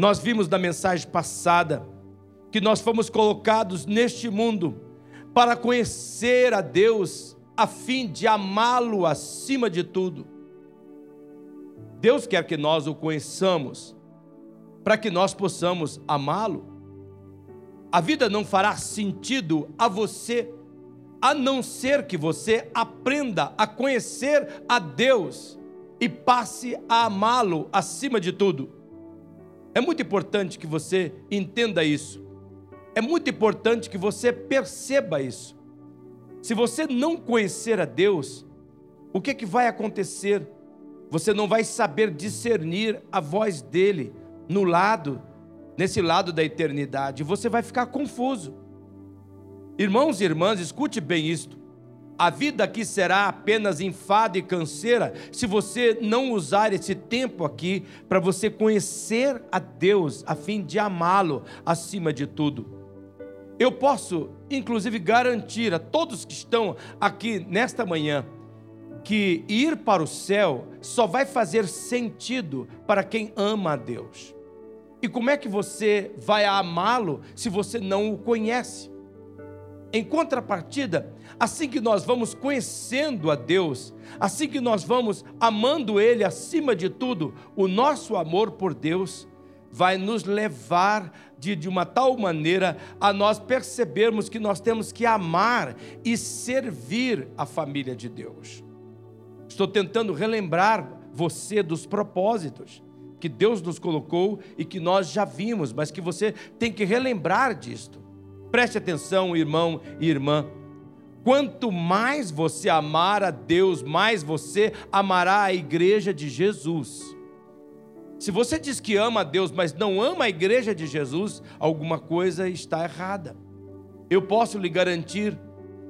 Nós vimos na mensagem passada que nós fomos colocados neste mundo para conhecer a Deus a fim de amá-lo acima de tudo. Deus quer que nós o conheçamos para que nós possamos amá-lo. A vida não fará sentido a você a não ser que você aprenda a conhecer a Deus e passe a amá-lo acima de tudo. É muito importante que você entenda isso. É muito importante que você perceba isso. Se você não conhecer a Deus, o que, que vai acontecer? Você não vai saber discernir a voz dele no lado, nesse lado da eternidade. Você vai ficar confuso. Irmãos e irmãs, escute bem isto. A vida aqui será apenas enfado e canseira se você não usar esse tempo aqui para você conhecer a Deus, a fim de amá-lo acima de tudo. Eu posso, inclusive, garantir a todos que estão aqui nesta manhã que ir para o céu só vai fazer sentido para quem ama a Deus. E como é que você vai amá-lo se você não o conhece? Em contrapartida, assim que nós vamos conhecendo a Deus, assim que nós vamos amando Ele acima de tudo, o nosso amor por Deus vai nos levar de, de uma tal maneira a nós percebermos que nós temos que amar e servir a família de Deus. Estou tentando relembrar você dos propósitos que Deus nos colocou e que nós já vimos, mas que você tem que relembrar disto. Preste atenção, irmão e irmã. Quanto mais você amar a Deus, mais você amará a igreja de Jesus. Se você diz que ama a Deus, mas não ama a igreja de Jesus, alguma coisa está errada. Eu posso lhe garantir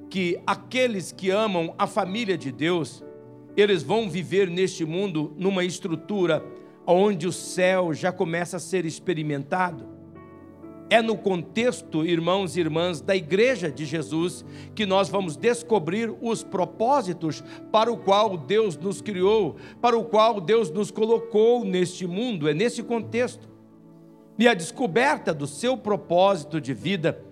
que aqueles que amam a família de Deus, eles vão viver neste mundo numa estrutura onde o céu já começa a ser experimentado. É no contexto, irmãos e irmãs, da igreja de Jesus que nós vamos descobrir os propósitos para o qual Deus nos criou, para o qual Deus nos colocou neste mundo. É nesse contexto. E a descoberta do seu propósito de vida,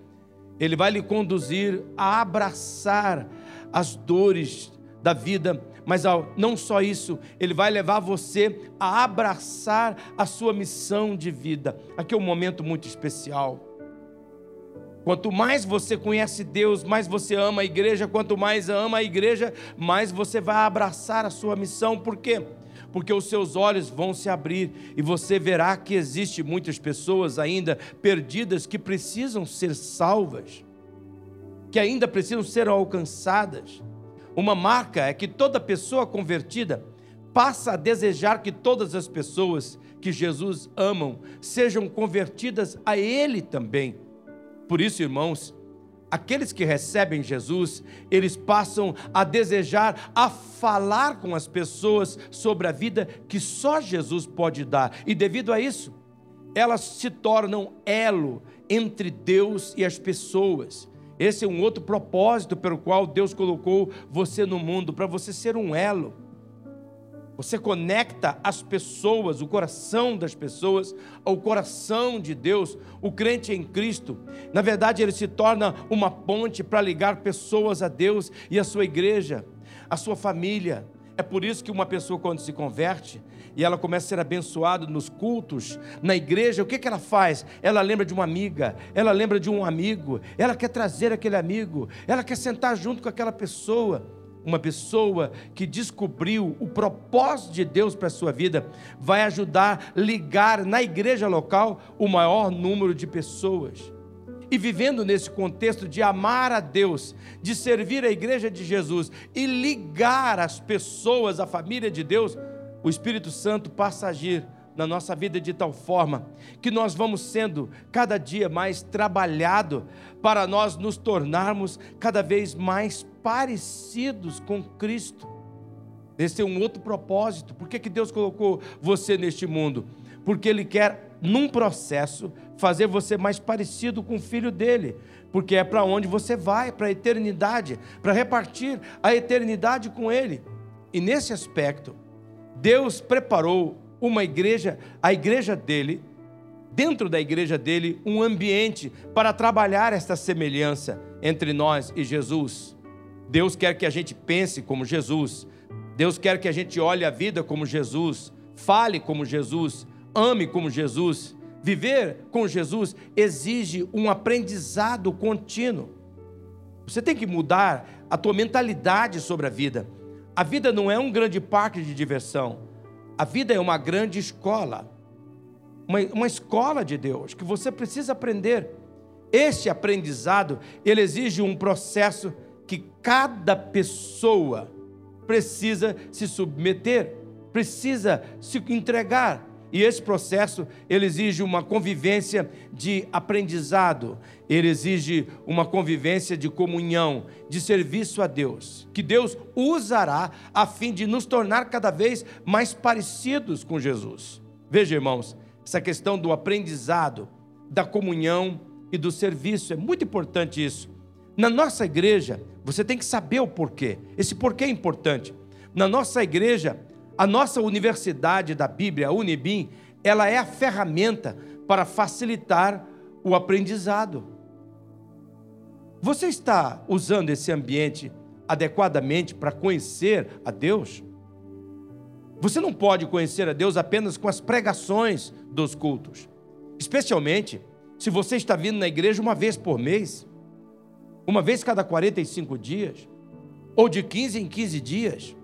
ele vai lhe conduzir a abraçar as dores da vida, mas não só isso, ele vai levar você a abraçar a sua missão de vida. Aqui é um momento muito especial. Quanto mais você conhece Deus, mais você ama a igreja. Quanto mais ama a igreja, mais você vai abraçar a sua missão. Por quê? Porque os seus olhos vão se abrir e você verá que existe muitas pessoas ainda perdidas que precisam ser salvas, que ainda precisam ser alcançadas. Uma marca é que toda pessoa convertida passa a desejar que todas as pessoas que Jesus amam sejam convertidas a Ele também. Por isso, irmãos, aqueles que recebem Jesus, eles passam a desejar, a falar com as pessoas sobre a vida que só Jesus pode dar. E devido a isso, elas se tornam elo entre Deus e as pessoas. Esse é um outro propósito pelo qual Deus colocou você no mundo, para você ser um elo. Você conecta as pessoas, o coração das pessoas, ao coração de Deus. O crente em Cristo, na verdade, ele se torna uma ponte para ligar pessoas a Deus e a sua igreja, a sua família. É por isso que uma pessoa, quando se converte, e ela começa a ser abençoada nos cultos, na igreja, o que, que ela faz? Ela lembra de uma amiga, ela lembra de um amigo, ela quer trazer aquele amigo, ela quer sentar junto com aquela pessoa. Uma pessoa que descobriu o propósito de Deus para a sua vida vai ajudar a ligar na igreja local o maior número de pessoas. E vivendo nesse contexto de amar a Deus, de servir a igreja de Jesus e ligar as pessoas à família de Deus, o Espírito Santo passa a agir na nossa vida de tal forma que nós vamos sendo cada dia mais trabalhado para nós nos tornarmos cada vez mais parecidos com Cristo. Esse é um outro propósito. Por que, que Deus colocou você neste mundo? Porque Ele quer, num processo, fazer você mais parecido com o filho dele. Porque é para onde você vai, para a eternidade, para repartir a eternidade com Ele. E nesse aspecto, Deus preparou uma igreja, a igreja dele, dentro da igreja dele um ambiente para trabalhar esta semelhança entre nós e Jesus. Deus quer que a gente pense como Jesus. Deus quer que a gente olhe a vida como Jesus, fale como Jesus, ame como Jesus. Viver com Jesus exige um aprendizado contínuo. Você tem que mudar a tua mentalidade sobre a vida. A vida não é um grande parque de diversão. A vida é uma grande escola. Uma, uma escola de Deus que você precisa aprender. Este aprendizado, ele exige um processo que cada pessoa precisa se submeter, precisa se entregar. E esse processo, ele exige uma convivência de aprendizado, ele exige uma convivência de comunhão, de serviço a Deus, que Deus usará a fim de nos tornar cada vez mais parecidos com Jesus. Veja, irmãos, essa questão do aprendizado, da comunhão e do serviço, é muito importante isso. Na nossa igreja, você tem que saber o porquê. Esse porquê é importante. Na nossa igreja, a nossa universidade da Bíblia, a Unibim, ela é a ferramenta para facilitar o aprendizado. Você está usando esse ambiente adequadamente para conhecer a Deus? Você não pode conhecer a Deus apenas com as pregações dos cultos, especialmente se você está vindo na igreja uma vez por mês, uma vez cada 45 dias, ou de 15 em 15 dias.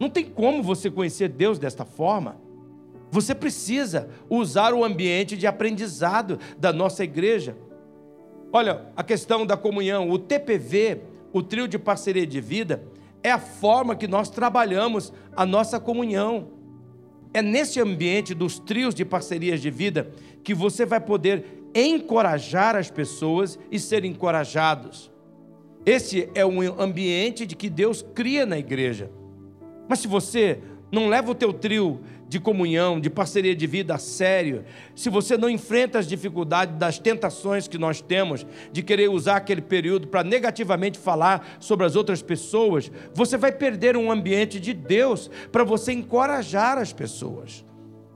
Não tem como você conhecer Deus desta forma. Você precisa usar o ambiente de aprendizado da nossa igreja. Olha, a questão da comunhão, o TPV, o trio de parceria de vida, é a forma que nós trabalhamos a nossa comunhão. É nesse ambiente dos trios de parcerias de vida que você vai poder encorajar as pessoas e ser encorajados. Esse é um ambiente de que Deus cria na igreja. Mas se você não leva o teu trio de comunhão, de parceria de vida a sério, se você não enfrenta as dificuldades das tentações que nós temos de querer usar aquele período para negativamente falar sobre as outras pessoas, você vai perder um ambiente de Deus para você encorajar as pessoas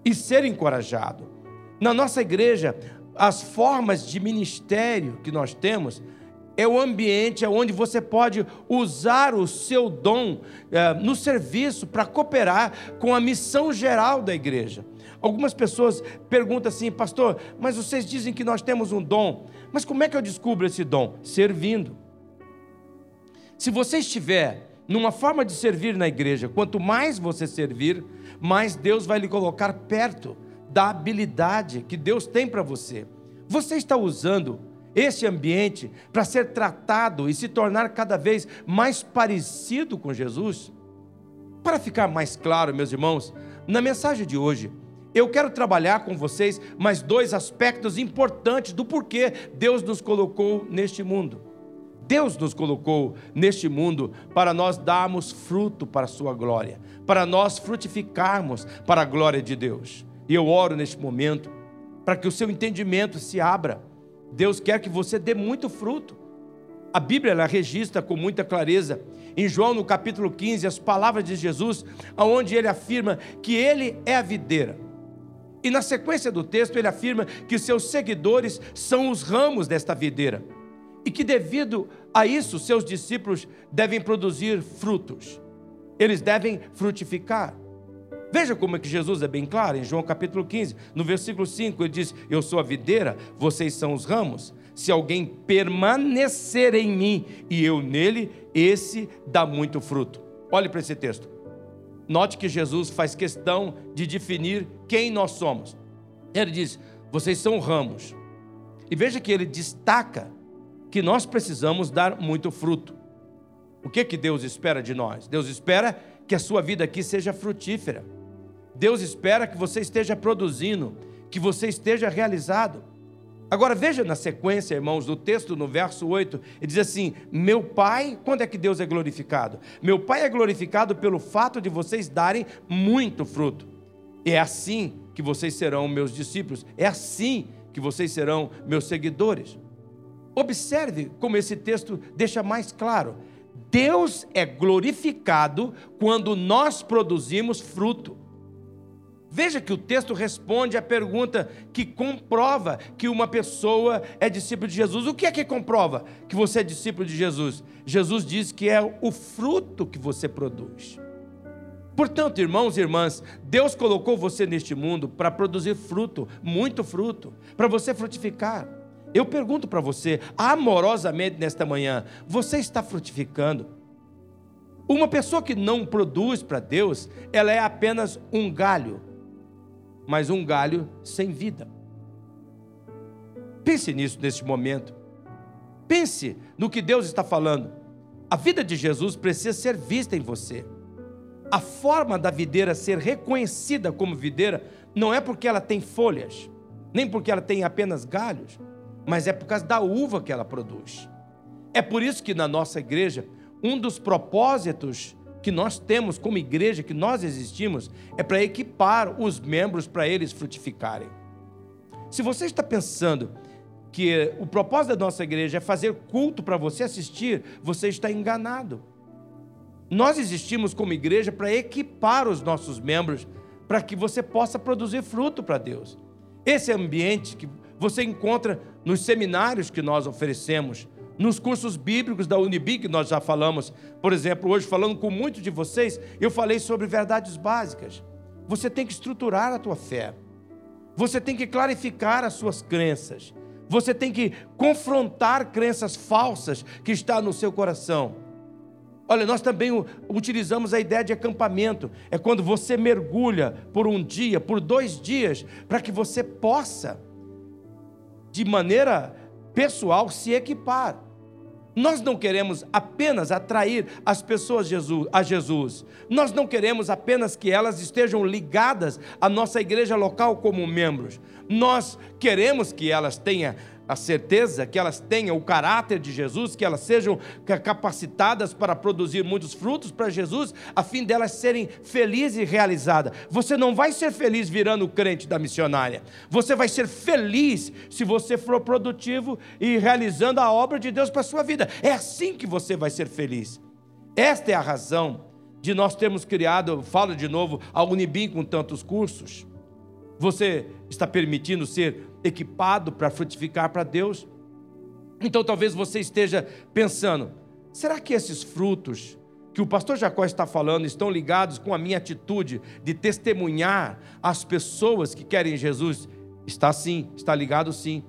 e ser encorajado. Na nossa igreja, as formas de ministério que nós temos é o ambiente onde você pode usar o seu dom é, no serviço para cooperar com a missão geral da igreja. Algumas pessoas perguntam assim, pastor, mas vocês dizem que nós temos um dom, mas como é que eu descubro esse dom? Servindo. Se você estiver numa forma de servir na igreja, quanto mais você servir, mais Deus vai lhe colocar perto da habilidade que Deus tem para você. Você está usando esse ambiente para ser tratado e se tornar cada vez mais parecido com Jesus? Para ficar mais claro, meus irmãos, na mensagem de hoje, eu quero trabalhar com vocês mais dois aspectos importantes do porquê Deus nos colocou neste mundo. Deus nos colocou neste mundo para nós darmos fruto para a Sua glória, para nós frutificarmos para a glória de Deus. E eu oro neste momento para que o seu entendimento se abra Deus quer que você dê muito fruto. A Bíblia ela registra com muita clareza em João no capítulo 15 as palavras de Jesus, aonde ele afirma que ele é a videira. E na sequência do texto ele afirma que seus seguidores são os ramos desta videira. E que devido a isso seus discípulos devem produzir frutos. Eles devem frutificar. Veja como é que Jesus é bem claro em João capítulo 15, no versículo 5, ele diz: Eu sou a videira, vocês são os ramos. Se alguém permanecer em mim e eu nele, esse dá muito fruto. Olhe para esse texto. Note que Jesus faz questão de definir quem nós somos. Ele diz: Vocês são ramos. E veja que ele destaca que nós precisamos dar muito fruto. O que que Deus espera de nós? Deus espera que a sua vida aqui seja frutífera. Deus espera que você esteja produzindo, que você esteja realizado. Agora veja na sequência, irmãos, do texto no verso 8, ele diz assim: Meu Pai, quando é que Deus é glorificado? Meu Pai é glorificado pelo fato de vocês darem muito fruto. É assim que vocês serão meus discípulos, é assim que vocês serão meus seguidores. Observe como esse texto deixa mais claro: Deus é glorificado quando nós produzimos fruto. Veja que o texto responde à pergunta que comprova que uma pessoa é discípulo de Jesus. O que é que comprova que você é discípulo de Jesus? Jesus diz que é o fruto que você produz. Portanto, irmãos e irmãs, Deus colocou você neste mundo para produzir fruto, muito fruto, para você frutificar. Eu pergunto para você, amorosamente nesta manhã, você está frutificando? Uma pessoa que não produz para Deus, ela é apenas um galho mas um galho sem vida. Pense nisso neste momento. Pense no que Deus está falando. A vida de Jesus precisa ser vista em você. A forma da videira ser reconhecida como videira não é porque ela tem folhas, nem porque ela tem apenas galhos, mas é por causa da uva que ela produz. É por isso que na nossa igreja, um dos propósitos que nós temos como igreja, que nós existimos, é para equipar os membros para eles frutificarem. Se você está pensando que o propósito da nossa igreja é fazer culto para você assistir, você está enganado. Nós existimos como igreja para equipar os nossos membros para que você possa produzir fruto para Deus. Esse ambiente que você encontra nos seminários que nós oferecemos, nos cursos bíblicos da Unibig, nós já falamos, por exemplo, hoje falando com muitos de vocês, eu falei sobre verdades básicas. Você tem que estruturar a tua fé. Você tem que clarificar as suas crenças. Você tem que confrontar crenças falsas que estão no seu coração. Olha, nós também utilizamos a ideia de acampamento. É quando você mergulha por um dia, por dois dias, para que você possa, de maneira pessoal, se equipar. Nós não queremos apenas atrair as pessoas a Jesus. Nós não queremos apenas que elas estejam ligadas à nossa igreja local como membros. Nós queremos que elas tenham a certeza que elas tenham o caráter de Jesus, que elas sejam capacitadas para produzir muitos frutos para Jesus, a fim delas serem felizes e realizadas. Você não vai ser feliz virando crente da missionária. Você vai ser feliz se você for produtivo e realizando a obra de Deus para a sua vida. É assim que você vai ser feliz. Esta é a razão de nós termos criado, falo de novo, a Unibim com tantos cursos. Você está permitindo ser equipado para frutificar para Deus? Então talvez você esteja pensando: será que esses frutos que o pastor Jacó está falando estão ligados com a minha atitude de testemunhar as pessoas que querem Jesus? Está sim, está ligado sim.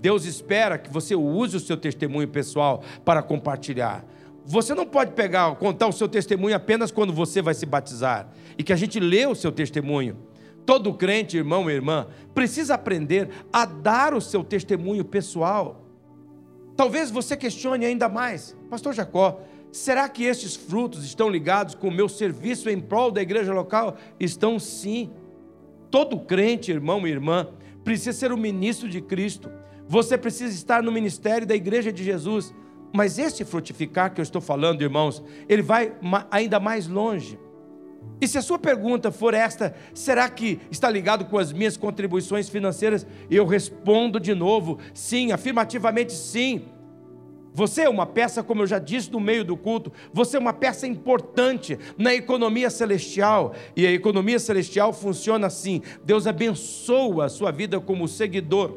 Deus espera que você use o seu testemunho pessoal para compartilhar. Você não pode pegar, contar o seu testemunho apenas quando você vai se batizar e que a gente lê o seu testemunho. Todo crente, irmão e irmã, precisa aprender a dar o seu testemunho pessoal. Talvez você questione ainda mais, Pastor Jacó, será que estes frutos estão ligados com o meu serviço em prol da igreja local? Estão sim. Todo crente, irmão e irmã, precisa ser o ministro de Cristo. Você precisa estar no ministério da igreja de Jesus. Mas este frutificar que eu estou falando, irmãos, ele vai ainda mais longe. E se a sua pergunta for esta, será que está ligado com as minhas contribuições financeiras? Eu respondo de novo, sim, afirmativamente sim. Você é uma peça, como eu já disse no meio do culto, você é uma peça importante na economia celestial. E a economia celestial funciona assim: Deus abençoa a sua vida como seguidor,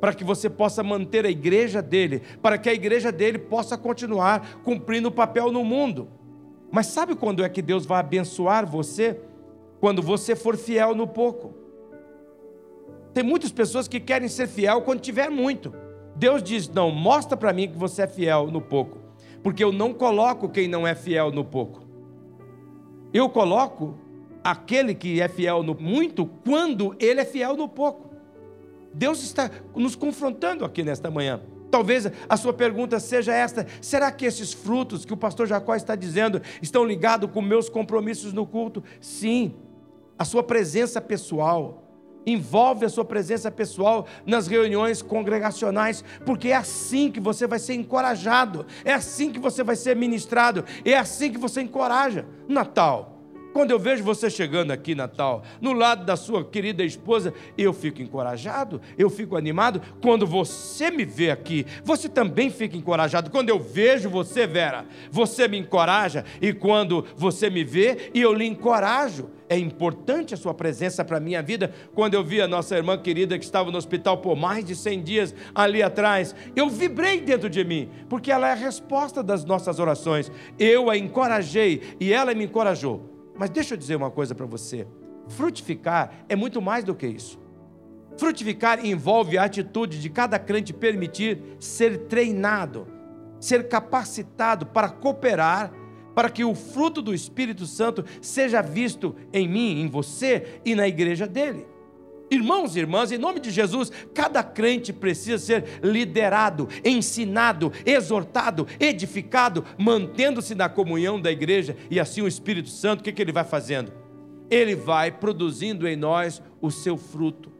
para que você possa manter a igreja dele, para que a igreja dele possa continuar cumprindo o papel no mundo. Mas sabe quando é que Deus vai abençoar você? Quando você for fiel no pouco. Tem muitas pessoas que querem ser fiel quando tiver muito. Deus diz: Não, mostra para mim que você é fiel no pouco, porque eu não coloco quem não é fiel no pouco. Eu coloco aquele que é fiel no muito quando ele é fiel no pouco. Deus está nos confrontando aqui nesta manhã. Talvez a sua pergunta seja esta: será que esses frutos que o pastor Jacó está dizendo estão ligados com meus compromissos no culto? Sim, a sua presença pessoal. Envolve a sua presença pessoal nas reuniões congregacionais, porque é assim que você vai ser encorajado, é assim que você vai ser ministrado, é assim que você encoraja. Natal, Quando eu vejo você chegando aqui, Natal, no lado da sua querida esposa, eu fico encorajado, eu fico animado. Quando você me vê aqui, você também fica encorajado. Quando eu vejo você, Vera, você me encoraja. E quando você me vê, eu lhe encorajo. É importante a sua presença para a minha vida. Quando eu vi a nossa irmã querida que estava no hospital por mais de 100 dias ali atrás, eu vibrei dentro de mim, porque ela é a resposta das nossas orações. Eu a encorajei e ela me encorajou. Mas deixa eu dizer uma coisa para você: frutificar é muito mais do que isso. Frutificar envolve a atitude de cada crente permitir ser treinado, ser capacitado para cooperar, para que o fruto do Espírito Santo seja visto em mim, em você e na igreja dele. Irmãos e irmãs, em nome de Jesus, cada crente precisa ser liderado, ensinado, exortado, edificado, mantendo-se na comunhão da igreja, e assim o Espírito Santo, o que, que ele vai fazendo? Ele vai produzindo em nós o seu fruto.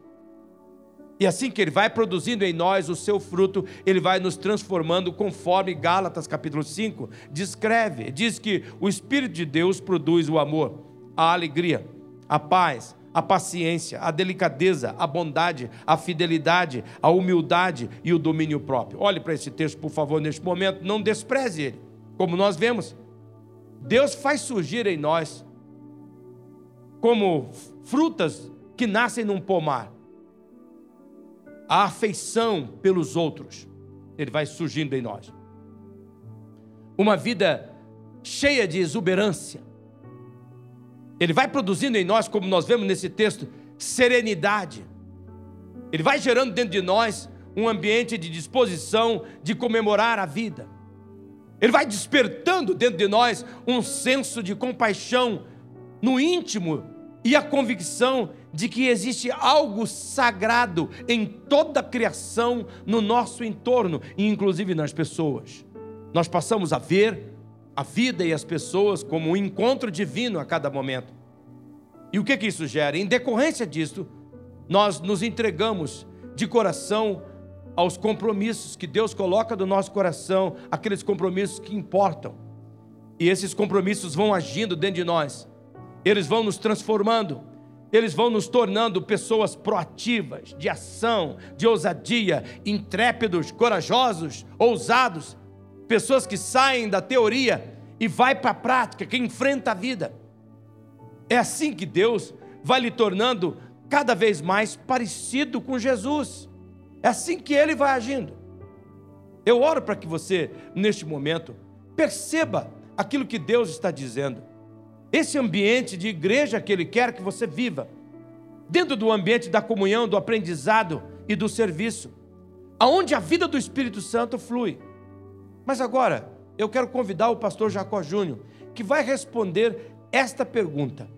E assim que ele vai produzindo em nós o seu fruto, ele vai nos transformando conforme Gálatas capítulo 5 descreve. Diz que o Espírito de Deus produz o amor, a alegria, a paz, a paciência, a delicadeza, a bondade, a fidelidade, a humildade e o domínio próprio. Olhe para esse texto, por favor, neste momento, não despreze ele. Como nós vemos, Deus faz surgir em nós, como frutas que nascem num pomar, a afeição pelos outros. Ele vai surgindo em nós. Uma vida cheia de exuberância, ele vai produzindo em nós, como nós vemos nesse texto, serenidade. Ele vai gerando dentro de nós um ambiente de disposição de comemorar a vida. Ele vai despertando dentro de nós um senso de compaixão no íntimo e a convicção de que existe algo sagrado em toda a criação no nosso entorno, e inclusive nas pessoas. Nós passamos a ver a vida e as pessoas como um encontro divino a cada momento. E o que, que isso gera? Em decorrência disso, nós nos entregamos de coração aos compromissos que Deus coloca no nosso coração, aqueles compromissos que importam. E esses compromissos vão agindo dentro de nós, eles vão nos transformando, eles vão nos tornando pessoas proativas, de ação, de ousadia, intrépidos, corajosos, ousados pessoas que saem da teoria e vai para a prática, que enfrenta a vida. É assim que Deus vai lhe tornando cada vez mais parecido com Jesus. É assim que ele vai agindo. Eu oro para que você, neste momento, perceba aquilo que Deus está dizendo. Esse ambiente de igreja que Ele quer que você viva, dentro do ambiente da comunhão, do aprendizado e do serviço, aonde a vida do Espírito Santo flui. Mas agora, eu quero convidar o pastor Jacó Júnior, que vai responder esta pergunta: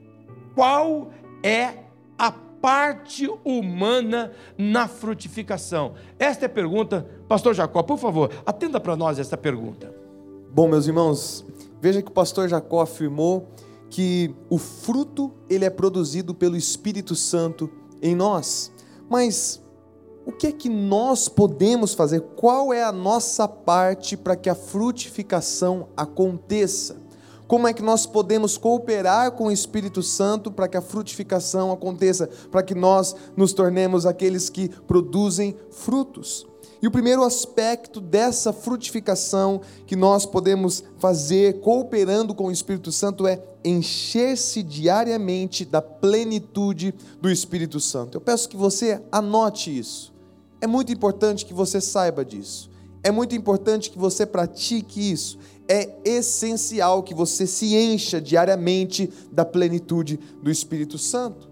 Qual é a parte humana na frutificação? Esta é a pergunta, pastor Jacó, por favor, atenda para nós esta pergunta. Bom, meus irmãos, veja que o pastor Jacó afirmou que o fruto ele é produzido pelo Espírito Santo em nós. Mas o que é que nós podemos fazer? Qual é a nossa parte para que a frutificação aconteça? Como é que nós podemos cooperar com o Espírito Santo para que a frutificação aconteça, para que nós nos tornemos aqueles que produzem frutos? E o primeiro aspecto dessa frutificação que nós podemos fazer cooperando com o Espírito Santo é encher-se diariamente da plenitude do Espírito Santo. Eu peço que você anote isso. É muito importante que você saiba disso. É muito importante que você pratique isso. É essencial que você se encha diariamente da plenitude do Espírito Santo.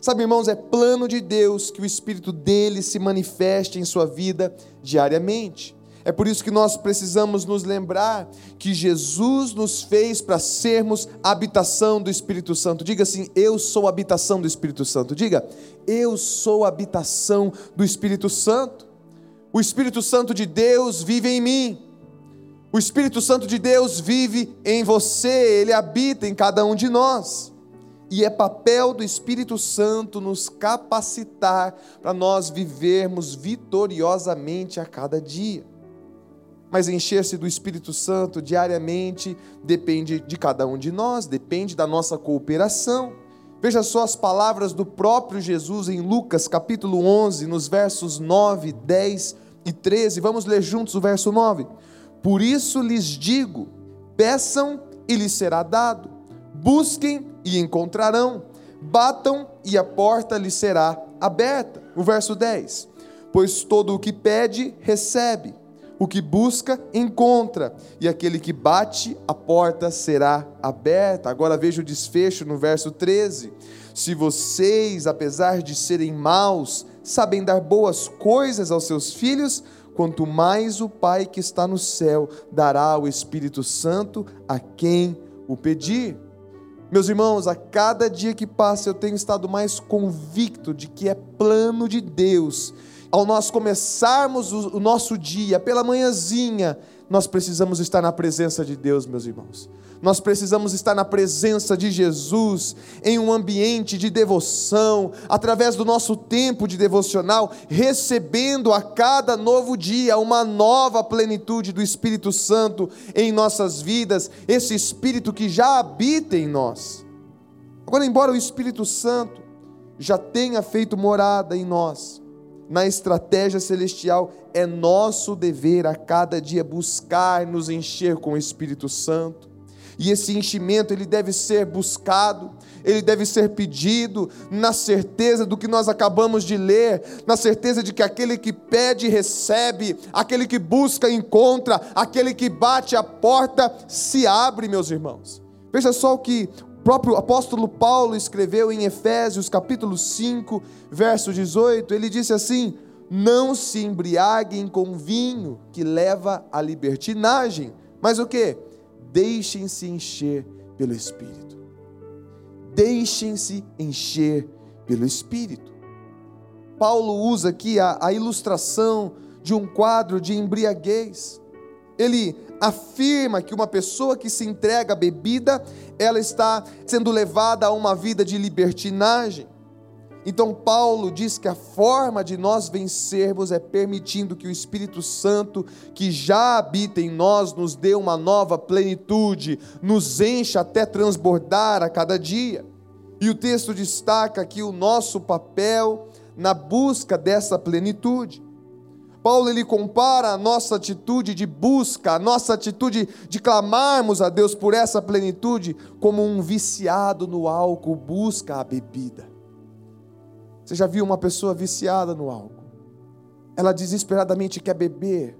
Sabe, irmãos, é plano de Deus que o Espírito dele se manifeste em sua vida diariamente. É por isso que nós precisamos nos lembrar que Jesus nos fez para sermos habitação do Espírito Santo. Diga assim: Eu sou habitação do Espírito Santo. Diga: Eu sou habitação do Espírito Santo. O Espírito Santo de Deus vive em mim. O Espírito Santo de Deus vive em você, ele habita em cada um de nós. E é papel do Espírito Santo nos capacitar para nós vivermos vitoriosamente a cada dia. Mas encher-se do Espírito Santo diariamente depende de cada um de nós, depende da nossa cooperação. Veja só as palavras do próprio Jesus em Lucas capítulo 11, nos versos 9, 10 e 13. Vamos ler juntos o verso 9. Por isso lhes digo: peçam e lhes será dado, busquem e encontrarão, batam e a porta lhes será aberta. O verso 10: Pois todo o que pede, recebe, o que busca, encontra, e aquele que bate, a porta será aberta. Agora veja o desfecho no verso 13: Se vocês, apesar de serem maus, sabem dar boas coisas aos seus filhos, quanto mais o Pai que está no céu dará o Espírito Santo a quem o pedir. Meus irmãos, a cada dia que passa eu tenho estado mais convicto de que é plano de Deus. Ao nós começarmos o nosso dia pela manhãzinha, nós precisamos estar na presença de Deus, meus irmãos. Nós precisamos estar na presença de Jesus, em um ambiente de devoção, através do nosso tempo de devocional, recebendo a cada novo dia uma nova plenitude do Espírito Santo em nossas vidas, esse Espírito que já habita em nós. Agora, embora o Espírito Santo já tenha feito morada em nós, na estratégia celestial, é nosso dever a cada dia buscar nos encher com o Espírito Santo e esse enchimento ele deve ser buscado, ele deve ser pedido na certeza do que nós acabamos de ler, na certeza de que aquele que pede recebe, aquele que busca encontra, aquele que bate a porta se abre, meus irmãos. Veja só o que o próprio apóstolo Paulo escreveu em Efésios capítulo 5, verso 18, ele disse assim: "Não se embriaguem com vinho que leva à libertinagem, mas o que? Deixem-se encher pelo Espírito. Deixem-se encher pelo Espírito. Paulo usa aqui a, a ilustração de um quadro de embriaguez. Ele afirma que uma pessoa que se entrega à bebida, ela está sendo levada a uma vida de libertinagem. Então, Paulo diz que a forma de nós vencermos é permitindo que o Espírito Santo, que já habita em nós, nos dê uma nova plenitude, nos encha até transbordar a cada dia. E o texto destaca aqui o nosso papel na busca dessa plenitude. Paulo ele compara a nossa atitude de busca, a nossa atitude de clamarmos a Deus por essa plenitude, como um viciado no álcool busca a bebida. Você já viu uma pessoa viciada no álcool? Ela desesperadamente quer beber.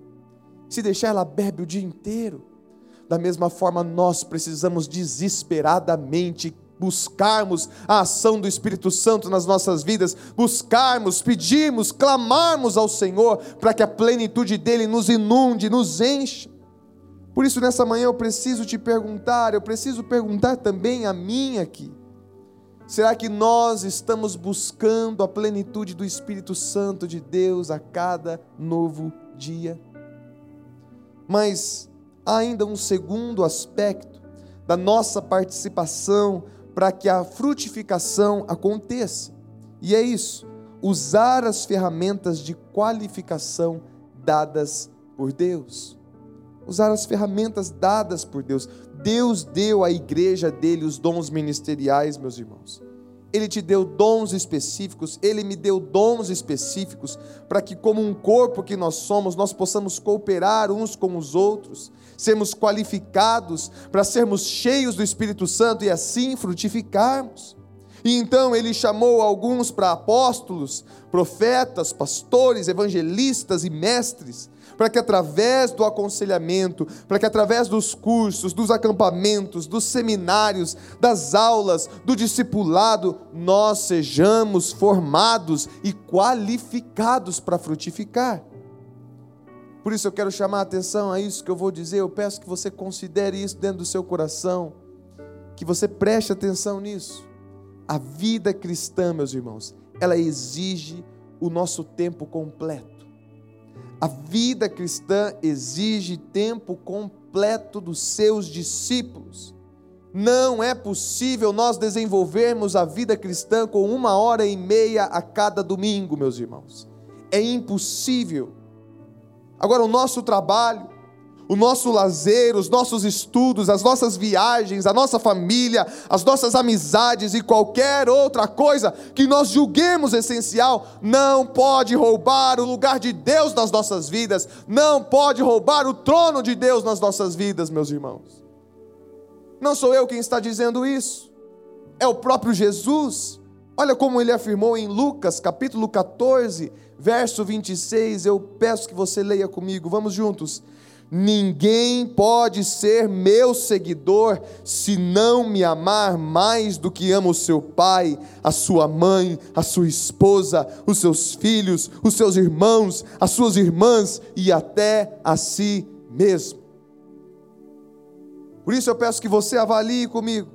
Se deixar, ela bebe o dia inteiro. Da mesma forma, nós precisamos desesperadamente buscarmos a ação do Espírito Santo nas nossas vidas, buscarmos, pedirmos, clamarmos ao Senhor para que a plenitude dele nos inunde, nos encha. Por isso, nessa manhã eu preciso te perguntar, eu preciso perguntar também a mim aqui. Será que nós estamos buscando a plenitude do Espírito Santo de Deus a cada novo dia? Mas há ainda um segundo aspecto da nossa participação para que a frutificação aconteça. E é isso: usar as ferramentas de qualificação dadas por Deus. Usar as ferramentas dadas por Deus. Deus deu à igreja dele os dons ministeriais, meus irmãos. Ele te deu dons específicos, ele me deu dons específicos, para que, como um corpo que nós somos, nós possamos cooperar uns com os outros, sermos qualificados para sermos cheios do Espírito Santo e assim frutificarmos. E então ele chamou alguns para apóstolos, profetas, pastores, evangelistas e mestres, para que através do aconselhamento, para que através dos cursos, dos acampamentos, dos seminários, das aulas, do discipulado, nós sejamos formados e qualificados para frutificar. Por isso eu quero chamar a atenção a isso que eu vou dizer. Eu peço que você considere isso dentro do seu coração, que você preste atenção nisso. A vida cristã, meus irmãos, ela exige o nosso tempo completo. A vida cristã exige tempo completo dos seus discípulos. Não é possível nós desenvolvermos a vida cristã com uma hora e meia a cada domingo, meus irmãos. É impossível. Agora, o nosso trabalho o nosso lazer, os nossos estudos, as nossas viagens, a nossa família, as nossas amizades e qualquer outra coisa que nós julguemos essencial, não pode roubar o lugar de Deus nas nossas vidas, não pode roubar o trono de Deus nas nossas vidas, meus irmãos. Não sou eu quem está dizendo isso, é o próprio Jesus. Olha como ele afirmou em Lucas capítulo 14, verso 26. Eu peço que você leia comigo, vamos juntos. Ninguém pode ser meu seguidor se não me amar mais do que ama o seu pai, a sua mãe, a sua esposa, os seus filhos, os seus irmãos, as suas irmãs e até a si mesmo. Por isso eu peço que você avalie comigo.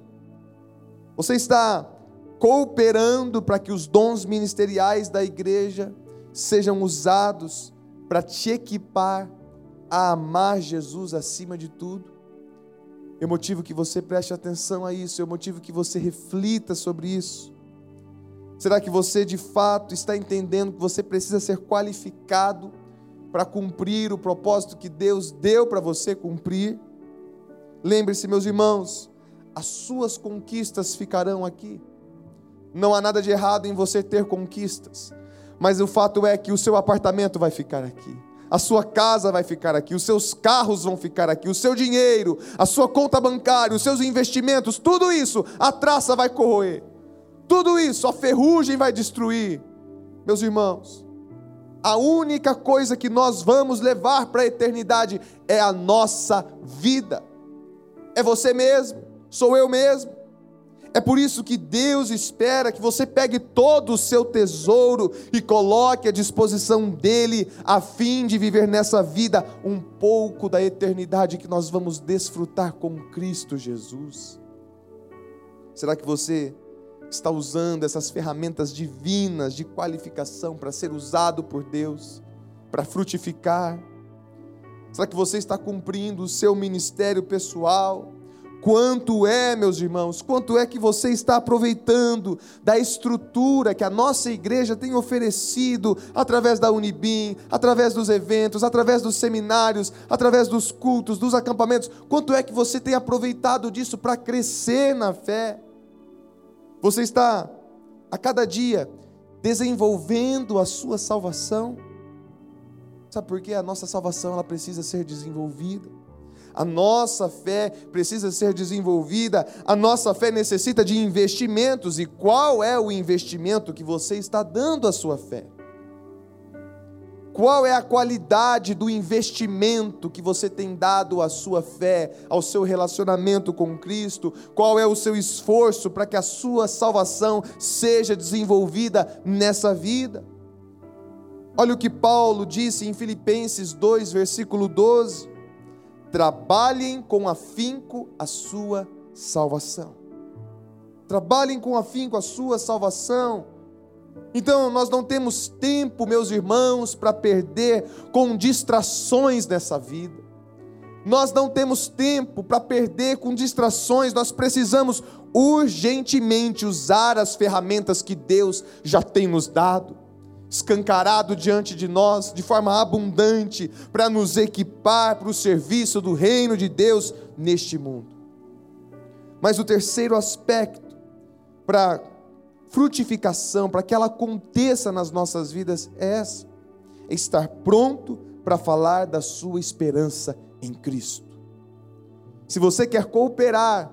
Você está cooperando para que os dons ministeriais da igreja sejam usados para te equipar a amar Jesus acima de tudo. Eu motivo que você preste atenção a isso, eu motivo que você reflita sobre isso. Será que você de fato está entendendo que você precisa ser qualificado para cumprir o propósito que Deus deu para você cumprir? Lembre-se, meus irmãos, as suas conquistas ficarão aqui. Não há nada de errado em você ter conquistas, mas o fato é que o seu apartamento vai ficar aqui a sua casa vai ficar aqui, os seus carros vão ficar aqui, o seu dinheiro, a sua conta bancária, os seus investimentos, tudo isso a traça vai corroer, tudo isso a ferrugem vai destruir. Meus irmãos, a única coisa que nós vamos levar para a eternidade é a nossa vida, é você mesmo, sou eu mesmo. É por isso que Deus espera que você pegue todo o seu tesouro e coloque à disposição dele, a fim de viver nessa vida um pouco da eternidade que nós vamos desfrutar com Cristo Jesus. Será que você está usando essas ferramentas divinas de qualificação para ser usado por Deus, para frutificar? Será que você está cumprindo o seu ministério pessoal? Quanto é, meus irmãos, quanto é que você está aproveitando da estrutura que a nossa igreja tem oferecido através da Unibim, através dos eventos, através dos seminários, através dos cultos, dos acampamentos? Quanto é que você tem aproveitado disso para crescer na fé? Você está a cada dia desenvolvendo a sua salvação? Sabe por quê? A nossa salvação ela precisa ser desenvolvida. A nossa fé precisa ser desenvolvida, a nossa fé necessita de investimentos. E qual é o investimento que você está dando à sua fé? Qual é a qualidade do investimento que você tem dado à sua fé, ao seu relacionamento com Cristo? Qual é o seu esforço para que a sua salvação seja desenvolvida nessa vida? Olha o que Paulo disse em Filipenses 2, versículo 12 trabalhem com afinco a sua salvação. Trabalhem com afinco a sua salvação. Então, nós não temos tempo, meus irmãos, para perder com distrações nessa vida. Nós não temos tempo para perder com distrações, nós precisamos urgentemente usar as ferramentas que Deus já tem nos dado escancarado diante de nós de forma abundante para nos equipar para o serviço do reino de Deus neste mundo. Mas o terceiro aspecto para frutificação, para que ela aconteça nas nossas vidas é essa: é estar pronto para falar da sua esperança em Cristo. Se você quer cooperar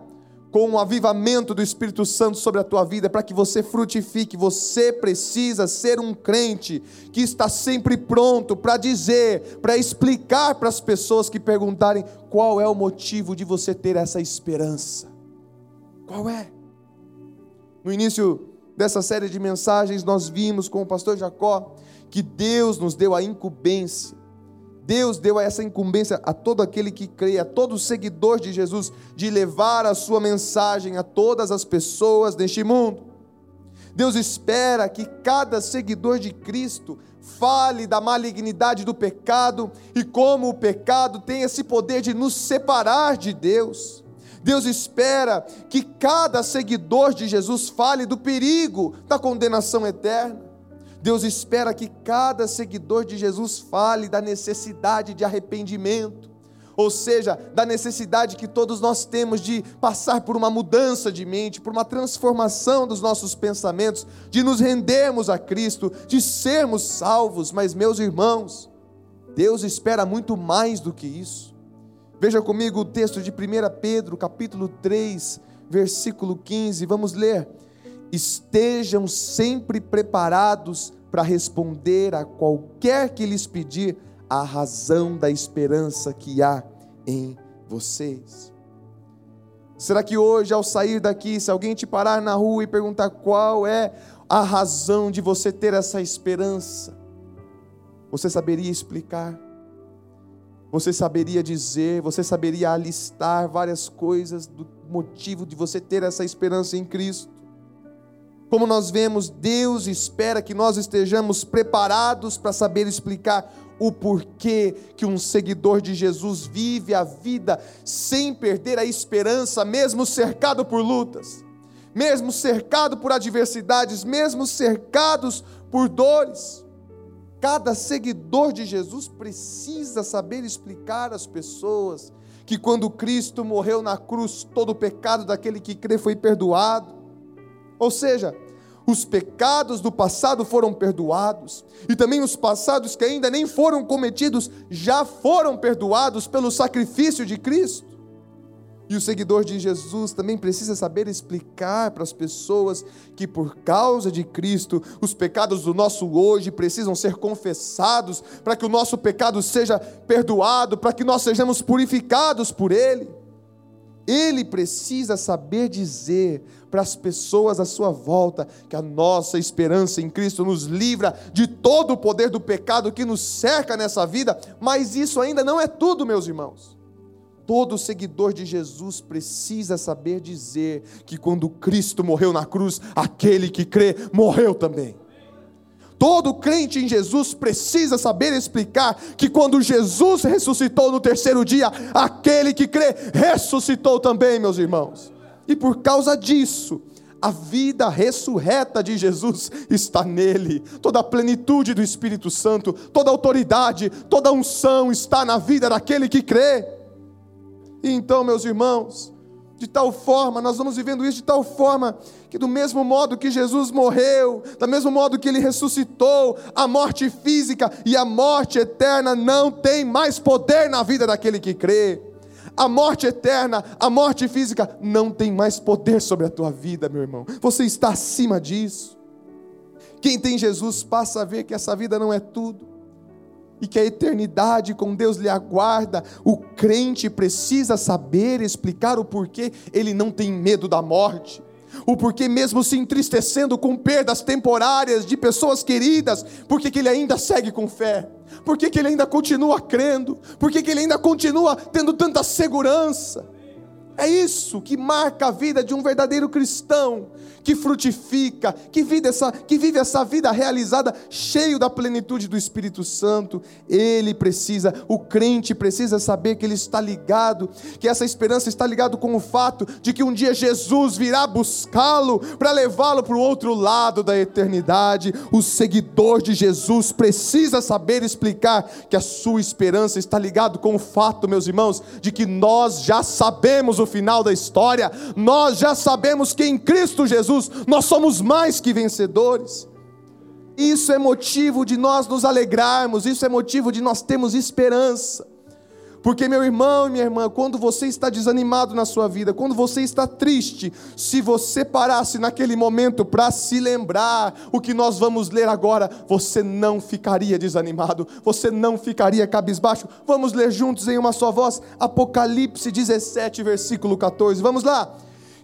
com o avivamento do Espírito Santo sobre a tua vida, para que você frutifique, você precisa ser um crente que está sempre pronto para dizer, para explicar para as pessoas que perguntarem qual é o motivo de você ter essa esperança. Qual é? No início dessa série de mensagens, nós vimos com o pastor Jacó que Deus nos deu a incumbência Deus deu essa incumbência a todo aquele que crê, a todo seguidor de Jesus, de levar a sua mensagem a todas as pessoas neste mundo. Deus espera que cada seguidor de Cristo fale da malignidade do pecado e como o pecado tem esse poder de nos separar de Deus. Deus espera que cada seguidor de Jesus fale do perigo da condenação eterna. Deus espera que cada seguidor de Jesus fale da necessidade de arrependimento. ou seja, da necessidade que todos nós temos de passar por uma mudança de mente, por uma transformação dos nossos pensamentos, de nos rendermos a Cristo, de sermos salvos. Mas, meus irmãos, Deus espera muito mais do que isso. Veja comigo o texto de 1 Pedro, capítulo 3, versículo 15. Vamos ler. Estejam sempre preparados para responder a qualquer que lhes pedir a razão da esperança que há em vocês. Será que hoje, ao sair daqui, se alguém te parar na rua e perguntar qual é a razão de você ter essa esperança, você saberia explicar? Você saberia dizer, você saberia alistar várias coisas do motivo de você ter essa esperança em Cristo? Como nós vemos, Deus espera que nós estejamos preparados para saber explicar o porquê que um seguidor de Jesus vive a vida sem perder a esperança, mesmo cercado por lutas, mesmo cercado por adversidades, mesmo cercados por dores. Cada seguidor de Jesus precisa saber explicar às pessoas que quando Cristo morreu na cruz, todo o pecado daquele que crê foi perdoado ou seja, os pecados do passado foram perdoados, e também os passados que ainda nem foram cometidos já foram perdoados pelo sacrifício de Cristo. E o seguidor de Jesus também precisa saber explicar para as pessoas que, por causa de Cristo, os pecados do nosso hoje precisam ser confessados, para que o nosso pecado seja perdoado, para que nós sejamos purificados por Ele. Ele precisa saber dizer para as pessoas à sua volta que a nossa esperança em Cristo nos livra de todo o poder do pecado que nos cerca nessa vida, mas isso ainda não é tudo, meus irmãos. Todo seguidor de Jesus precisa saber dizer que quando Cristo morreu na cruz, aquele que crê morreu também. Todo crente em Jesus precisa saber explicar que quando Jesus ressuscitou no terceiro dia, aquele que crê ressuscitou também, meus irmãos. E por causa disso, a vida ressurreta de Jesus está nele, toda a plenitude do Espírito Santo, toda a autoridade, toda a unção está na vida daquele que crê. E então, meus irmãos, de tal forma, nós vamos vivendo isso de tal forma que, do mesmo modo que Jesus morreu, do mesmo modo que ele ressuscitou, a morte física e a morte eterna não tem mais poder na vida daquele que crê. A morte eterna, a morte física não tem mais poder sobre a tua vida, meu irmão. Você está acima disso. Quem tem Jesus passa a ver que essa vida não é tudo e que a eternidade com Deus lhe aguarda, o crente precisa saber explicar o porquê ele não tem medo da morte. O porquê, mesmo se entristecendo com perdas temporárias de pessoas queridas, porque que ele ainda segue com fé, porque que ele ainda continua crendo, porque que ele ainda continua tendo tanta segurança. É isso que marca a vida de um verdadeiro cristão, que frutifica, que vive, essa, que vive essa vida realizada, cheio da plenitude do Espírito Santo. Ele precisa, o crente precisa saber que ele está ligado, que essa esperança está ligado com o fato de que um dia Jesus virá buscá-lo para levá-lo para o outro lado da eternidade. O seguidor de Jesus precisa saber explicar que a sua esperança está ligado com o fato, meus irmãos, de que nós já sabemos o final da história, nós já sabemos que em Cristo Jesus nós somos mais que vencedores. Isso é motivo de nós nos alegrarmos, isso é motivo de nós termos esperança. Porque, meu irmão e minha irmã, quando você está desanimado na sua vida, quando você está triste, se você parasse naquele momento para se lembrar o que nós vamos ler agora, você não ficaria desanimado, você não ficaria cabisbaixo. Vamos ler juntos em uma só voz, Apocalipse 17, versículo 14. Vamos lá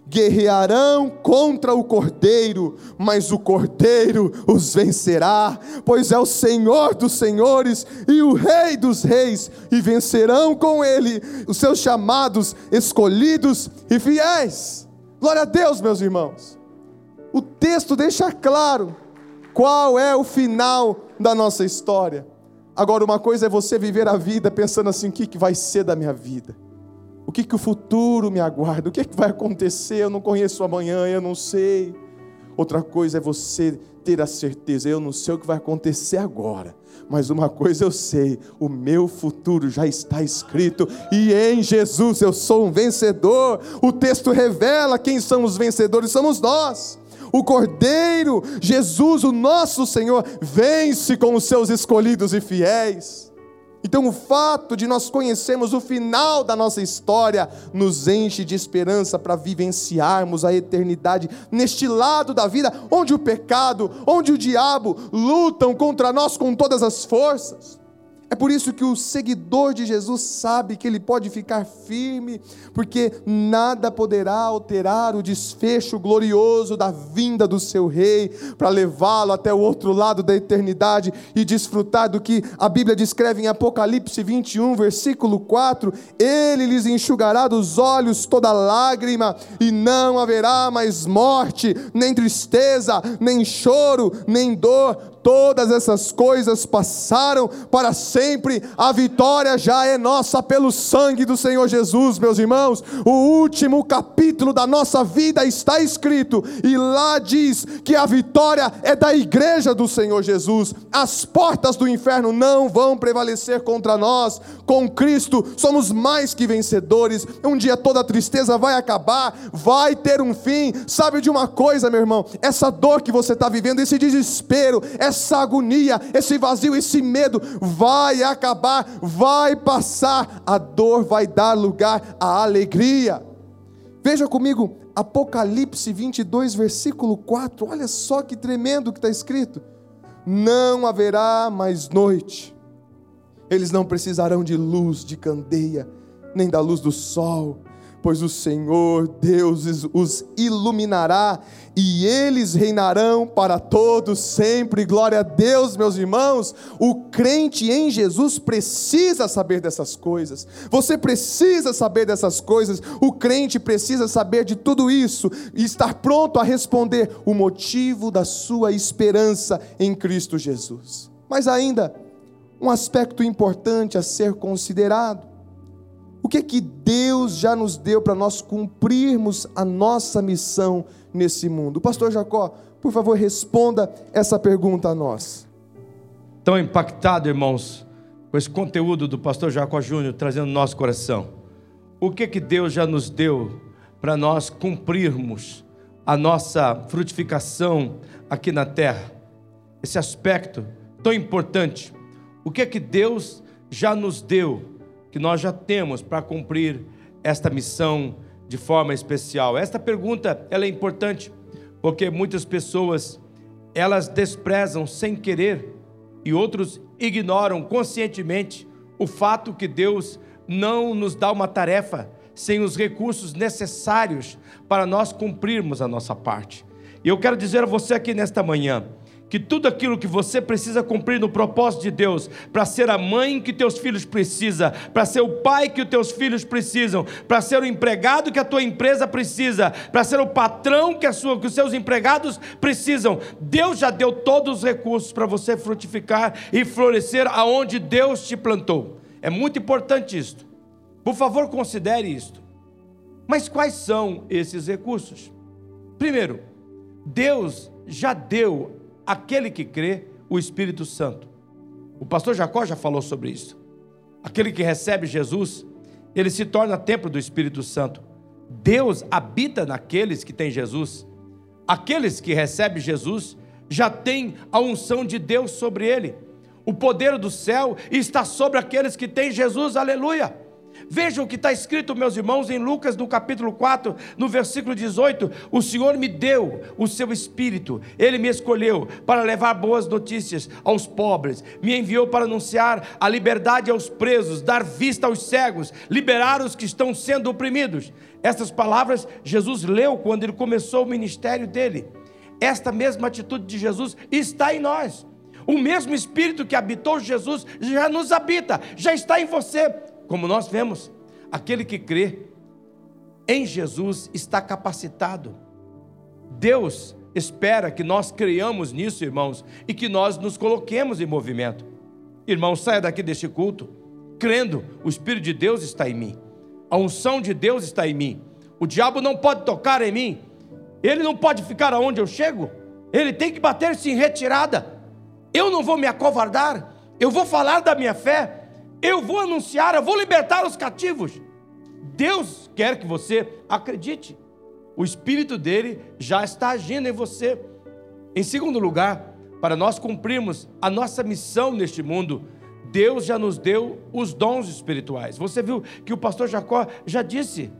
guerrearão contra o cordeiro, mas o cordeiro os vencerá, pois é o Senhor dos senhores e o Rei dos reis, e vencerão com ele os seus chamados, escolhidos e fiéis. Glória a Deus, meus irmãos. O texto deixa claro qual é o final da nossa história. Agora, uma coisa é você viver a vida pensando assim: o que, vai ser da minha vida? O que, que o futuro me aguarda? O que, que vai acontecer? Eu não conheço amanhã, eu não sei. outra coisa é você ter a certeza, eu não sei o que vai acontecer agora, mas uma coisa eu sei: o meu futuro já está escrito, e em Jesus eu sou um vencedor. O texto revela quem são os vencedores, somos nós. O Cordeiro, Jesus, o nosso Senhor, vence com os seus escolhidos e fiéis. Então, o fato de nós conhecermos o final da nossa história nos enche de esperança para vivenciarmos a eternidade neste lado da vida, onde o pecado, onde o diabo lutam contra nós com todas as forças. É por isso que o seguidor de Jesus sabe que ele pode ficar firme, porque nada poderá alterar o desfecho glorioso da vinda do seu rei, para levá-lo até o outro lado da eternidade e desfrutar do que a Bíblia descreve em Apocalipse 21, versículo 4: Ele lhes enxugará dos olhos toda lágrima, e não haverá mais morte, nem tristeza, nem choro, nem dor. Todas essas coisas passaram para sempre, a vitória já é nossa pelo sangue do Senhor Jesus, meus irmãos. O último capítulo da nossa vida está escrito, e lá diz que a vitória é da igreja do Senhor Jesus. As portas do inferno não vão prevalecer contra nós. Com Cristo somos mais que vencedores. Um dia toda tristeza vai acabar, vai ter um fim. Sabe de uma coisa, meu irmão? Essa dor que você está vivendo, esse desespero, essa agonia, esse vazio, esse medo vai acabar, vai passar, a dor vai dar lugar à alegria. Veja comigo, Apocalipse 22, versículo 4, olha só que tremendo que está escrito: Não haverá mais noite, eles não precisarão de luz de candeia, nem da luz do sol, pois o Senhor Deus os iluminará e eles reinarão para todos sempre. Glória a Deus, meus irmãos. O crente em Jesus precisa saber dessas coisas. Você precisa saber dessas coisas. O crente precisa saber de tudo isso e estar pronto a responder o motivo da sua esperança em Cristo Jesus. Mas ainda um aspecto importante a ser considerado o que é que Deus já nos deu para nós cumprirmos a nossa missão nesse mundo? Pastor Jacó, por favor, responda essa pergunta a nós. Tão impactado, irmãos, com esse conteúdo do pastor Jacó Júnior trazendo no nosso coração. O que é que Deus já nos deu para nós cumprirmos a nossa frutificação aqui na terra? Esse aspecto tão importante. O que é que Deus já nos deu que nós já temos para cumprir esta missão de forma especial? Esta pergunta ela é importante porque muitas pessoas elas desprezam sem querer e outros ignoram conscientemente o fato que Deus não nos dá uma tarefa sem os recursos necessários para nós cumprirmos a nossa parte. E eu quero dizer a você aqui nesta manhã, que tudo aquilo que você precisa cumprir no propósito de Deus, para ser a mãe que teus filhos precisam, para ser o pai que os teus filhos precisam, para ser o empregado que a tua empresa precisa, para ser o patrão que, sua, que os seus empregados precisam, Deus já deu todos os recursos para você frutificar e florescer aonde Deus te plantou. É muito importante isto. Por favor, considere isto. Mas quais são esses recursos? Primeiro, Deus já deu aquele que crê, o Espírito Santo. O pastor Jacó já falou sobre isso. Aquele que recebe Jesus, ele se torna templo do Espírito Santo. Deus habita naqueles que têm Jesus. Aqueles que recebem Jesus já têm a unção de Deus sobre ele. O poder do céu está sobre aqueles que têm Jesus, aleluia. Vejam o que está escrito, meus irmãos, em Lucas, no capítulo 4, no versículo 18: O Senhor me deu o seu espírito, ele me escolheu para levar boas notícias aos pobres, me enviou para anunciar a liberdade aos presos, dar vista aos cegos, liberar os que estão sendo oprimidos. Essas palavras Jesus leu quando ele começou o ministério dele. Esta mesma atitude de Jesus está em nós. O mesmo Espírito que habitou Jesus já nos habita, já está em você. Como nós vemos, aquele que crê em Jesus está capacitado. Deus espera que nós creiamos nisso, irmãos, e que nós nos coloquemos em movimento. Irmão, saia daqui deste culto crendo, o Espírito de Deus está em mim, a unção de Deus está em mim, o diabo não pode tocar em mim. Ele não pode ficar aonde eu chego. Ele tem que bater-se em retirada. Eu não vou me acovardar. Eu vou falar da minha fé. Eu vou anunciar, eu vou libertar os cativos. Deus quer que você acredite. O Espírito dele já está agindo em você. Em segundo lugar, para nós cumprirmos a nossa missão neste mundo, Deus já nos deu os dons espirituais. Você viu que o pastor Jacó já disse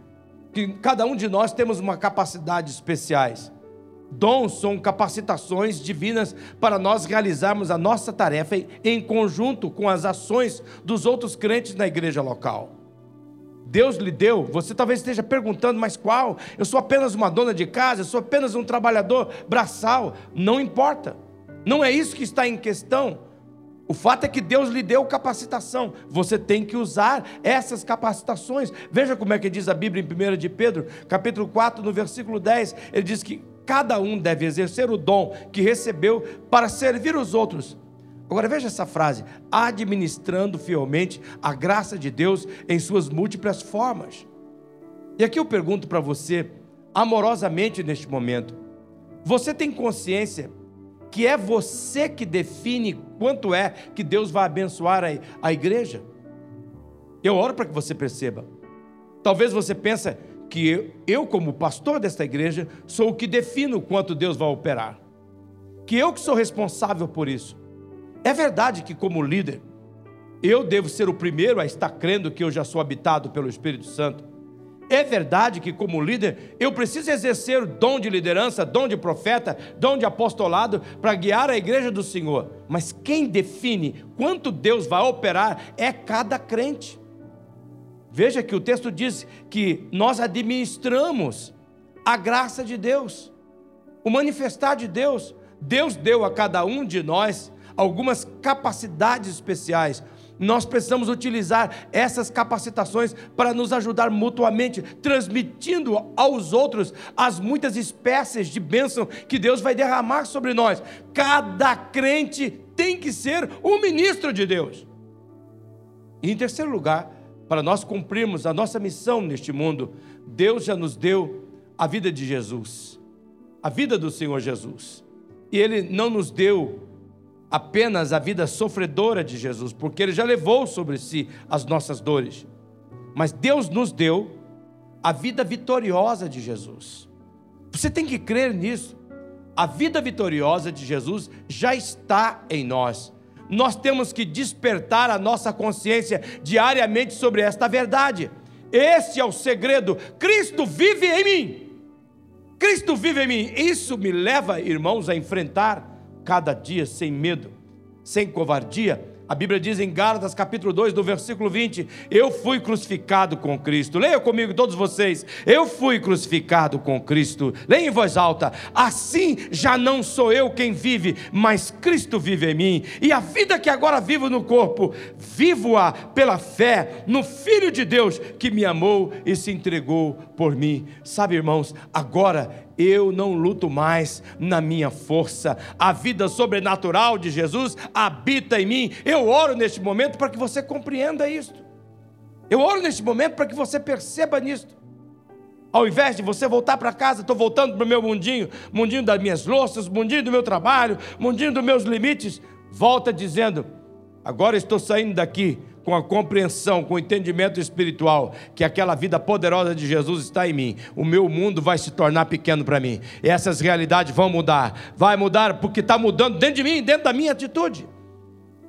que cada um de nós temos uma capacidade especiais. Dons são capacitações divinas para nós realizarmos a nossa tarefa em conjunto com as ações dos outros crentes na igreja local. Deus lhe deu, você talvez esteja perguntando, mas qual? Eu sou apenas uma dona de casa, eu sou apenas um trabalhador braçal. Não importa, não é isso que está em questão. O fato é que Deus lhe deu capacitação. Você tem que usar essas capacitações. Veja como é que diz a Bíblia em 1 de Pedro, capítulo 4, no versículo 10. Ele diz que cada um deve exercer o dom que recebeu para servir os outros. Agora veja essa frase: administrando fielmente a graça de Deus em suas múltiplas formas. E aqui eu pergunto para você, amorosamente neste momento: você tem consciência que é você que define quanto é que Deus vai abençoar a, a igreja? Eu oro para que você perceba. Talvez você pense que eu, eu, como pastor desta igreja, sou o que defino quanto Deus vai operar. Que eu que sou responsável por isso. É verdade que, como líder, eu devo ser o primeiro a estar crendo que eu já sou habitado pelo Espírito Santo. É verdade que, como líder, eu preciso exercer o dom de liderança, dom de profeta, dom de apostolado para guiar a igreja do Senhor. Mas quem define quanto Deus vai operar é cada crente. Veja que o texto diz que nós administramos a graça de Deus, o manifestar de Deus. Deus deu a cada um de nós algumas capacidades especiais, nós precisamos utilizar essas capacitações para nos ajudar mutuamente, transmitindo aos outros as muitas espécies de bênção que Deus vai derramar sobre nós. Cada crente tem que ser um ministro de Deus. E em terceiro lugar, para nós cumprirmos a nossa missão neste mundo, Deus já nos deu a vida de Jesus, a vida do Senhor Jesus. E Ele não nos deu apenas a vida sofredora de Jesus, porque ele já levou sobre si as nossas dores. Mas Deus nos deu a vida vitoriosa de Jesus. Você tem que crer nisso. A vida vitoriosa de Jesus já está em nós. Nós temos que despertar a nossa consciência diariamente sobre esta verdade. Esse é o segredo. Cristo vive em mim. Cristo vive em mim. Isso me leva, irmãos, a enfrentar cada dia sem medo, sem covardia. A Bíblia diz em Gálatas capítulo 2, no versículo 20: Eu fui crucificado com Cristo. Leia comigo, todos vocês. Eu fui crucificado com Cristo. Leia em voz alta. Assim já não sou eu quem vive, mas Cristo vive em mim. E a vida que agora vivo no corpo, vivo-a pela fé no Filho de Deus que me amou e se entregou por mim. Sabe, irmãos, agora eu não luto mais na minha força. A vida sobrenatural de Jesus habita em mim. Eu oro neste momento para que você compreenda isto. Eu oro neste momento para que você perceba nisto. Ao invés de você voltar para casa, estou voltando para o meu mundinho, mundinho das minhas louças, mundinho do meu trabalho, mundinho dos meus limites. Volta dizendo: agora estou saindo daqui com a compreensão, com o entendimento espiritual, que aquela vida poderosa de Jesus está em mim, o meu mundo vai se tornar pequeno para mim. E essas realidades vão mudar. Vai mudar porque está mudando dentro de mim, dentro da minha atitude.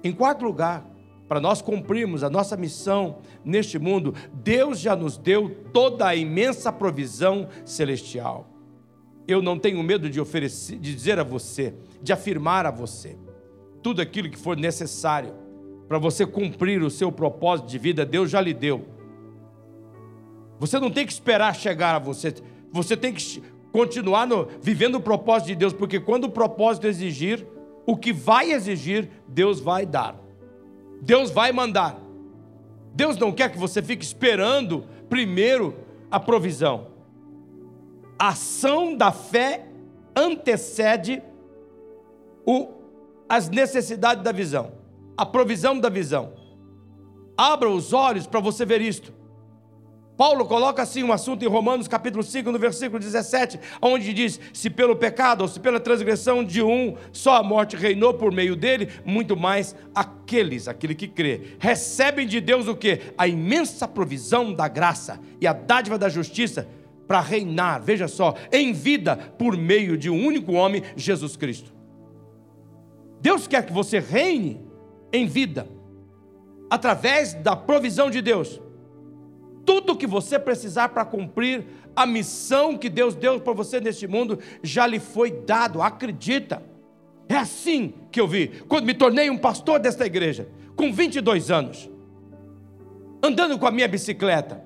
Em quarto lugar, para nós cumprirmos a nossa missão neste mundo, Deus já nos deu toda a imensa provisão celestial. Eu não tenho medo de oferecer, de dizer a você, de afirmar a você, tudo aquilo que for necessário para você cumprir o seu propósito de vida, Deus já lhe deu. Você não tem que esperar chegar a você, você tem que continuar no, vivendo o propósito de Deus, porque quando o propósito exigir, o que vai exigir, Deus vai dar. Deus vai mandar. Deus não quer que você fique esperando primeiro a provisão. A ação da fé antecede o, as necessidades da visão a provisão da visão. Abra os olhos para você ver isto. Paulo coloca assim um assunto em Romanos capítulo 5, no versículo 17, onde diz: Se pelo pecado ou se pela transgressão de um só a morte reinou por meio dele, muito mais aqueles, aquele que crê, recebem de Deus o que? A imensa provisão da graça e a dádiva da justiça para reinar, veja só, em vida por meio de um único homem, Jesus Cristo. Deus quer que você reine em vida através da provisão de Deus tudo que você precisar para cumprir a missão que Deus deu para você neste mundo já lhe foi dado, acredita. É assim que eu vi, quando me tornei um pastor desta igreja, com 22 anos, andando com a minha bicicleta,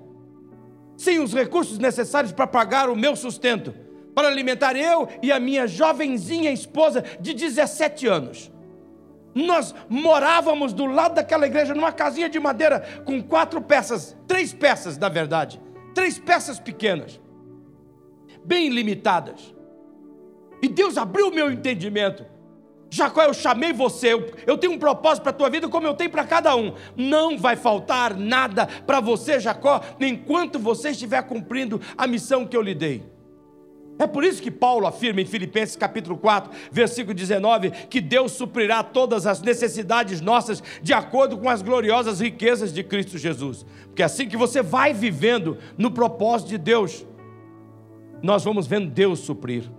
sem os recursos necessários para pagar o meu sustento, para alimentar eu e a minha jovenzinha esposa de 17 anos. Nós morávamos do lado daquela igreja, numa casinha de madeira, com quatro peças, três peças, na verdade, três peças pequenas, bem limitadas. E Deus abriu o meu entendimento. Jacó, eu chamei você, eu, eu tenho um propósito para a tua vida, como eu tenho para cada um. Não vai faltar nada para você, Jacó, enquanto você estiver cumprindo a missão que eu lhe dei. É por isso que Paulo afirma em Filipenses capítulo 4, versículo 19, que Deus suprirá todas as necessidades nossas de acordo com as gloriosas riquezas de Cristo Jesus. Porque assim que você vai vivendo no propósito de Deus, nós vamos vendo Deus suprir.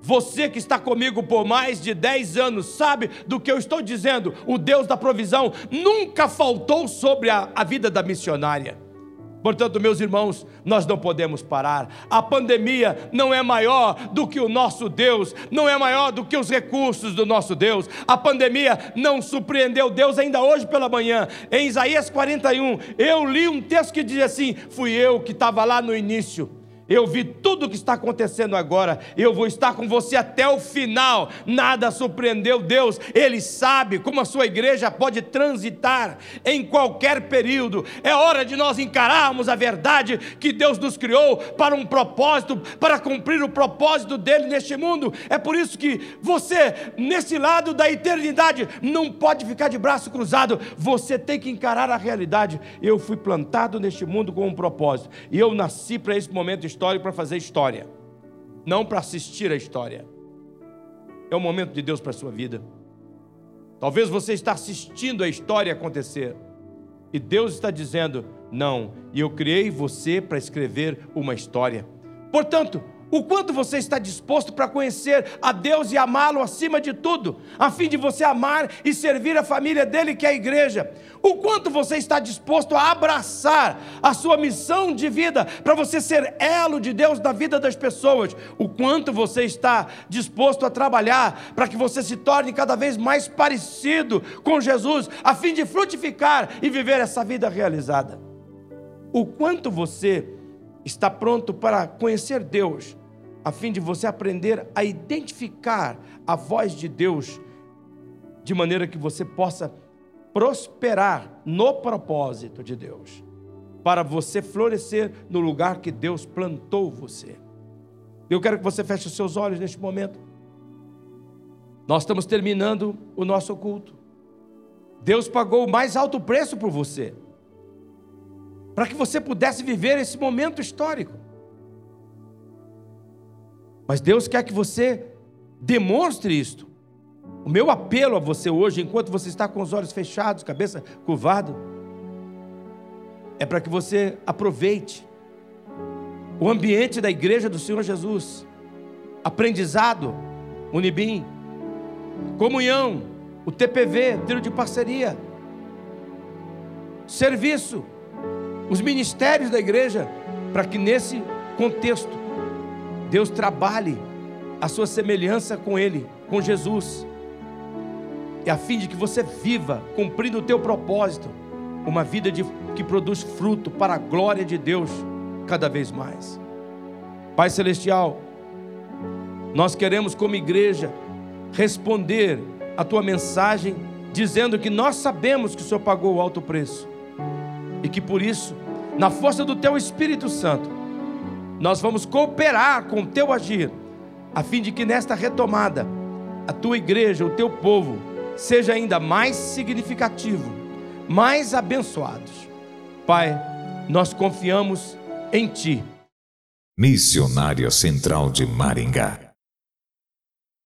Você que está comigo por mais de 10 anos sabe do que eu estou dizendo. O Deus da provisão nunca faltou sobre a, a vida da missionária. Portanto, meus irmãos, nós não podemos parar. A pandemia não é maior do que o nosso Deus, não é maior do que os recursos do nosso Deus. A pandemia não surpreendeu Deus ainda hoje pela manhã. Em Isaías 41, eu li um texto que diz assim: Fui eu que estava lá no início eu vi tudo o que está acontecendo agora. Eu vou estar com você até o final. Nada surpreendeu Deus. Ele sabe como a sua igreja pode transitar em qualquer período. É hora de nós encararmos a verdade que Deus nos criou para um propósito, para cumprir o propósito dele neste mundo. É por isso que você, nesse lado da eternidade, não pode ficar de braço cruzado. Você tem que encarar a realidade. Eu fui plantado neste mundo com um propósito. E eu nasci para esse momento histórico para fazer história, não para assistir a história. É o momento de Deus para a sua vida. Talvez você está assistindo a história acontecer. E Deus está dizendo: "Não, e eu criei você para escrever uma história". Portanto, o quanto você está disposto para conhecer a Deus e amá-lo acima de tudo, a fim de você amar e servir a família dele, que é a igreja. O quanto você está disposto a abraçar a sua missão de vida, para você ser elo de Deus na vida das pessoas. O quanto você está disposto a trabalhar para que você se torne cada vez mais parecido com Jesus, a fim de frutificar e viver essa vida realizada. O quanto você está pronto para conhecer Deus a fim de você aprender a identificar a voz de Deus, de maneira que você possa prosperar no propósito de Deus, para você florescer no lugar que Deus plantou você. Eu quero que você feche os seus olhos neste momento. Nós estamos terminando o nosso culto. Deus pagou o mais alto preço por você, para que você pudesse viver esse momento histórico. Mas Deus quer que você demonstre isto. O meu apelo a você hoje, enquanto você está com os olhos fechados, cabeça curvada, é para que você aproveite o ambiente da igreja do Senhor Jesus, aprendizado, Unibim, comunhão, o TPV, trio de parceria, serviço, os ministérios da igreja, para que nesse contexto Deus trabalhe a sua semelhança com Ele, com Jesus, e a fim de que você viva, cumprindo o teu propósito, uma vida de, que produz fruto para a glória de Deus cada vez mais. Pai Celestial, nós queremos, como igreja, responder a tua mensagem, dizendo que nós sabemos que o Senhor pagou o alto preço e que por isso, na força do teu Espírito Santo, nós vamos cooperar com o teu agir, a fim de que nesta retomada, a tua igreja, o teu povo, seja ainda mais significativo, mais abençoados. Pai, nós confiamos em ti. Missionária Central de Maringá